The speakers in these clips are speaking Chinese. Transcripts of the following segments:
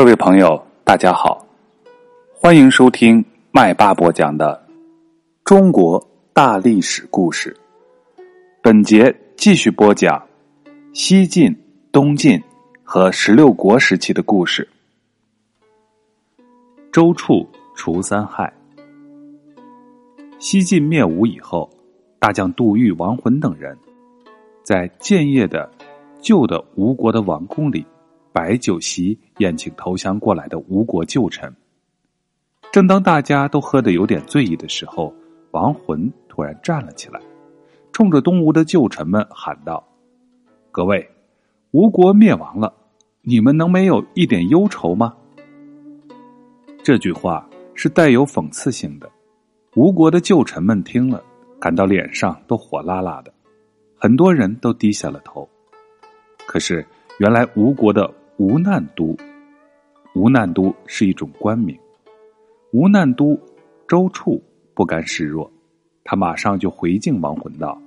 各位朋友，大家好，欢迎收听麦霸播讲的中国大历史故事。本节继续播讲西晋、东晋和十六国时期的故事。周处除三害。西晋灭吴以后，大将杜预、王浑等人在建业的旧的吴国的王宫里。摆酒席宴请投降过来的吴国旧臣。正当大家都喝得有点醉意的时候，王浑突然站了起来，冲着东吴的旧臣们喊道：“各位，吴国灭亡了，你们能没有一点忧愁吗？”这句话是带有讽刺性的。吴国的旧臣们听了，感到脸上都火辣辣的，很多人都低下了头。可是，原来吴国的。吴难都，吴难都是一种官名。吴难都周处不甘示弱，他马上就回敬王浑道：“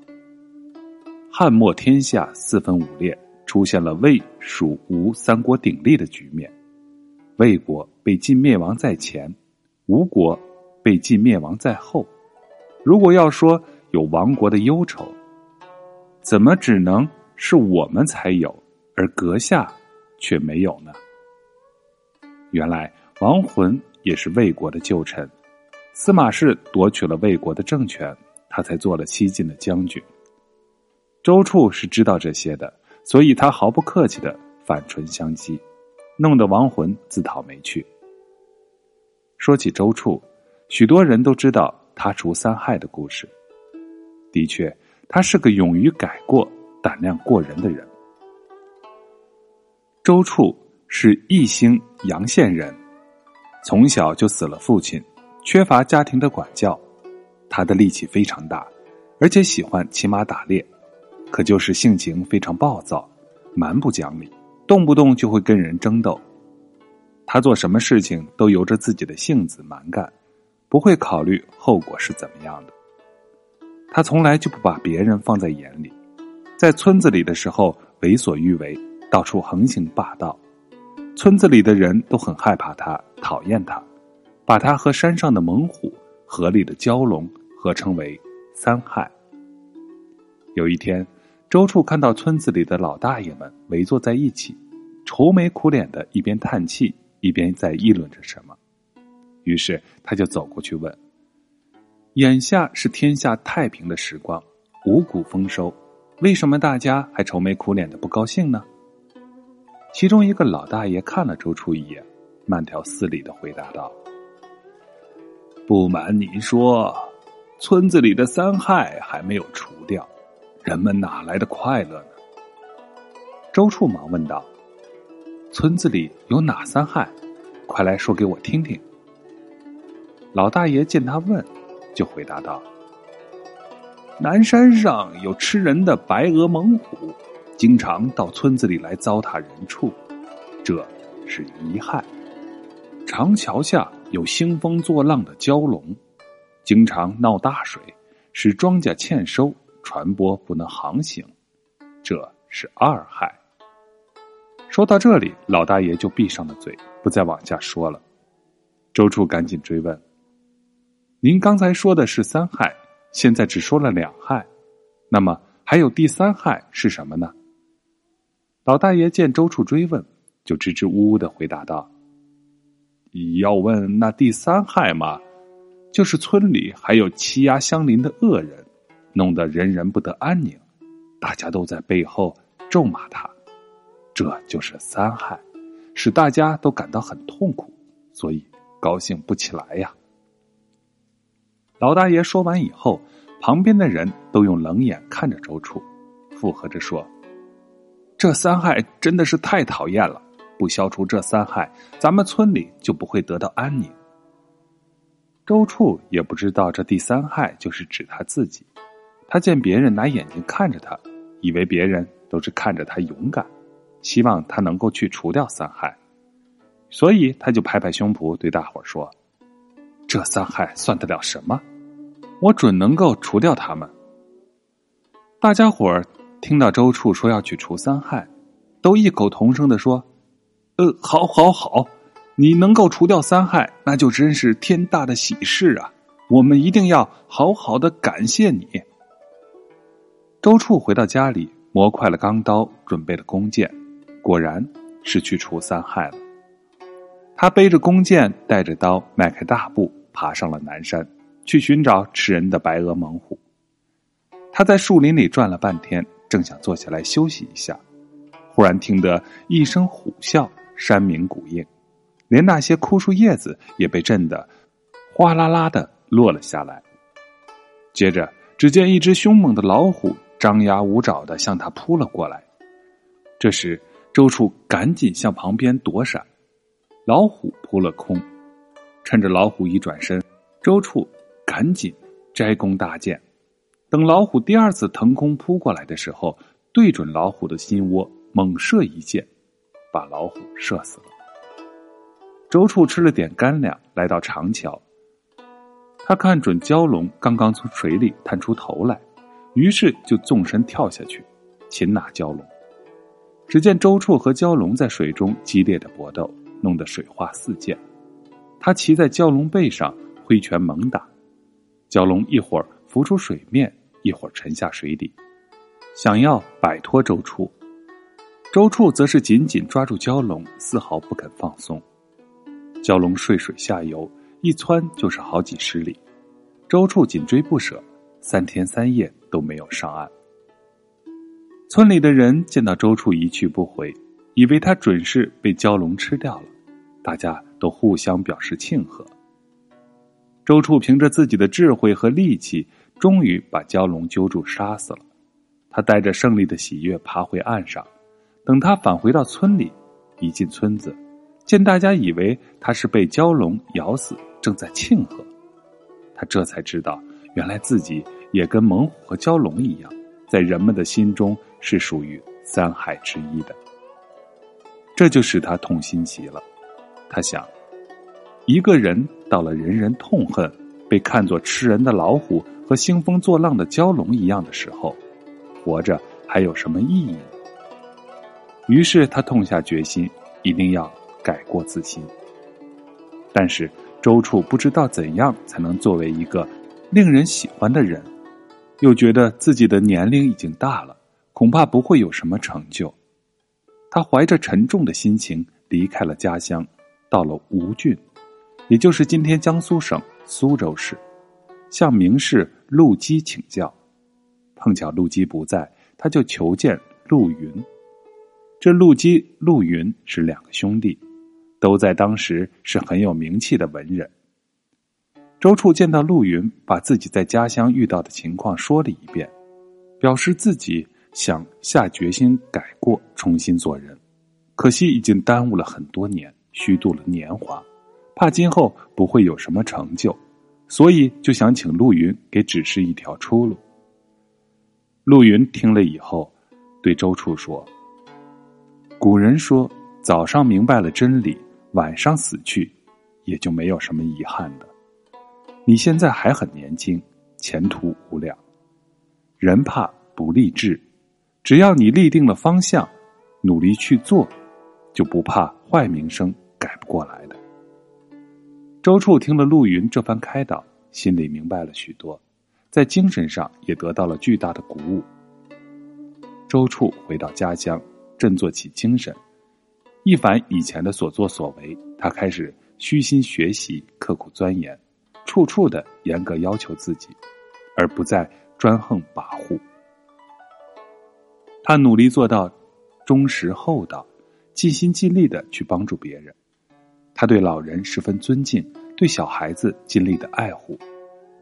汉末天下四分五裂，出现了魏、蜀、吴三国鼎立的局面。魏国被晋灭亡在前，吴国被晋灭亡在后。如果要说有亡国的忧愁，怎么只能是我们才有，而阁下？”却没有呢。原来王浑也是魏国的旧臣，司马氏夺取了魏国的政权，他才做了西晋的将军。周处是知道这些的，所以他毫不客气的反唇相讥，弄得王浑自讨没趣。说起周处，许多人都知道他除三害的故事。的确，他是个勇于改过、胆量过人的人。周处是义兴阳县人，从小就死了父亲，缺乏家庭的管教，他的力气非常大，而且喜欢骑马打猎，可就是性情非常暴躁，蛮不讲理，动不动就会跟人争斗。他做什么事情都由着自己的性子蛮干，不会考虑后果是怎么样的。他从来就不把别人放在眼里，在村子里的时候为所欲为。到处横行霸道，村子里的人都很害怕他，讨厌他，把他和山上的猛虎、河里的蛟龙合称为三害。有一天，周处看到村子里的老大爷们围坐在一起，愁眉苦脸的，一边叹气，一边在议论着什么。于是他就走过去问：“眼下是天下太平的时光，五谷丰收，为什么大家还愁眉苦脸的不高兴呢？”其中一个老大爷看了周处一眼，慢条斯理的回答道：“不瞒您说，村子里的三害还没有除掉，人们哪来的快乐呢？”周处忙问道：“村子里有哪三害？快来说给我听听。”老大爷见他问，就回答道：“南山上有吃人的白额猛虎。”经常到村子里来糟蹋人畜，这是遗害。长桥下有兴风作浪的蛟龙，经常闹大水，使庄稼欠收，船舶不能航行，这是二害。说到这里，老大爷就闭上了嘴，不再往下说了。周处赶紧追问：“您刚才说的是三害，现在只说了两害，那么还有第三害是什么呢？”老大爷见周处追问，就支支吾吾的回答道：“要问那第三害嘛，就是村里还有欺压乡邻的恶人，弄得人人不得安宁，大家都在背后咒骂他，这就是三害，使大家都感到很痛苦，所以高兴不起来呀。”老大爷说完以后，旁边的人都用冷眼看着周处，附和着说。这三害真的是太讨厌了，不消除这三害，咱们村里就不会得到安宁。周处也不知道这第三害就是指他自己，他见别人拿眼睛看着他，以为别人都是看着他勇敢，希望他能够去除掉三害，所以他就拍拍胸脯对大伙说：“这三害算得了什么？我准能够除掉他们。”大家伙儿。听到周处说要去除三害，都异口同声的说：“呃，好，好，好，你能够除掉三害，那就真是天大的喜事啊！我们一定要好好的感谢你。”周处回到家里，磨快了钢刀，准备了弓箭，果然是去除三害了。他背着弓箭，带着刀，迈开大步，爬上了南山，去寻找吃人的白额猛虎。他在树林里转了半天，正想坐下来休息一下，忽然听得一声虎啸，山鸣谷应，连那些枯树叶子也被震得哗啦啦的落了下来。接着，只见一只凶猛的老虎张牙舞爪的向他扑了过来。这时，周处赶紧向旁边躲闪。老虎扑了空，趁着老虎一转身，周处赶紧摘弓搭箭。等老虎第二次腾空扑过来的时候，对准老虎的心窝猛射一箭，把老虎射死了。周处吃了点干粮，来到长桥。他看准蛟龙刚刚从水里探出头来，于是就纵身跳下去，擒拿蛟龙。只见周处和蛟龙在水中激烈的搏斗。弄得水花四溅，他骑在蛟龙背上挥拳猛打，蛟龙一会儿浮出水面，一会儿沉下水底，想要摆脱周处。周处则是紧紧抓住蛟龙，丝毫不肯放松。蛟龙顺水下游，一窜就是好几十里，周处紧追不舍，三天三夜都没有上岸。村里的人见到周处一去不回，以为他准是被蛟龙吃掉了。大家都互相表示庆贺。周处凭着自己的智慧和力气，终于把蛟龙揪住，杀死了。他带着胜利的喜悦爬回岸上。等他返回到村里，一进村子，见大家以为他是被蛟龙咬死，正在庆贺，他这才知道，原来自己也跟猛虎和蛟龙一样，在人们的心中是属于三害之一的。这就使他痛心极了。他想，一个人到了人人痛恨、被看作吃人的老虎和兴风作浪的蛟龙一样的时候，活着还有什么意义？于是他痛下决心，一定要改过自新。但是周处不知道怎样才能作为一个令人喜欢的人，又觉得自己的年龄已经大了，恐怕不会有什么成就。他怀着沉重的心情离开了家乡。到了吴郡，也就是今天江苏省苏州市，向名士陆机请教。碰巧陆机不在，他就求见陆云。这陆机、陆云是两个兄弟，都在当时是很有名气的文人。周处见到陆云，把自己在家乡遇到的情况说了一遍，表示自己想下决心改过，重新做人，可惜已经耽误了很多年。虚度了年华，怕今后不会有什么成就，所以就想请陆云给指示一条出路。陆云听了以后，对周处说：“古人说，早上明白了真理，晚上死去，也就没有什么遗憾的。你现在还很年轻，前途无量。人怕不立志，只要你立定了方向，努力去做，就不怕坏名声。”改不过来的。周处听了陆云这番开导，心里明白了许多，在精神上也得到了巨大的鼓舞。周处回到家乡，振作起精神，一反以前的所作所为，他开始虚心学习，刻苦钻研，处处的严格要求自己，而不再专横跋扈。他努力做到忠实厚道，尽心尽力的去帮助别人。他对老人十分尊敬，对小孩子尽力的爱护，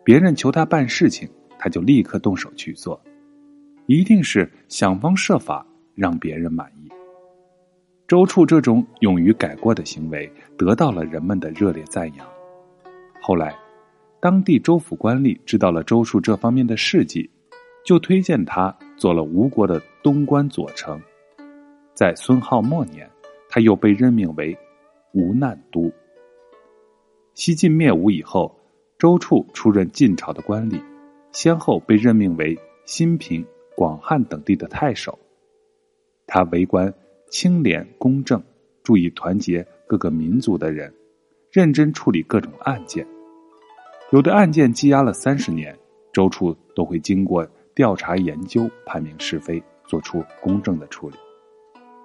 别人求他办事情，他就立刻动手去做，一定是想方设法让别人满意。周处这种勇于改过的行为得到了人们的热烈赞扬。后来，当地州府官吏知道了周处这方面的事迹，就推荐他做了吴国的东关左丞。在孙浩末年，他又被任命为。吴难都。西晋灭吴以后，周处出任晋朝的官吏，先后被任命为新平、广汉等地的太守。他为官清廉公正，注意团结各个民族的人，认真处理各种案件。有的案件积压了三十年，周处都会经过调查研究，判明是非，做出公正的处理。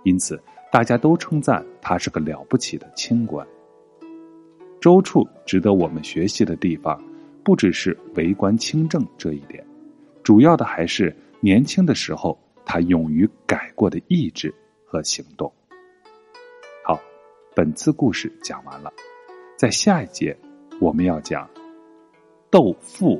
因此，大家都称赞他是个了不起的清官。周处值得我们学习的地方，不只是为官清正这一点，主要的还是年轻的时候他勇于改过的意志和行动。好，本次故事讲完了，在下一节我们要讲斗富。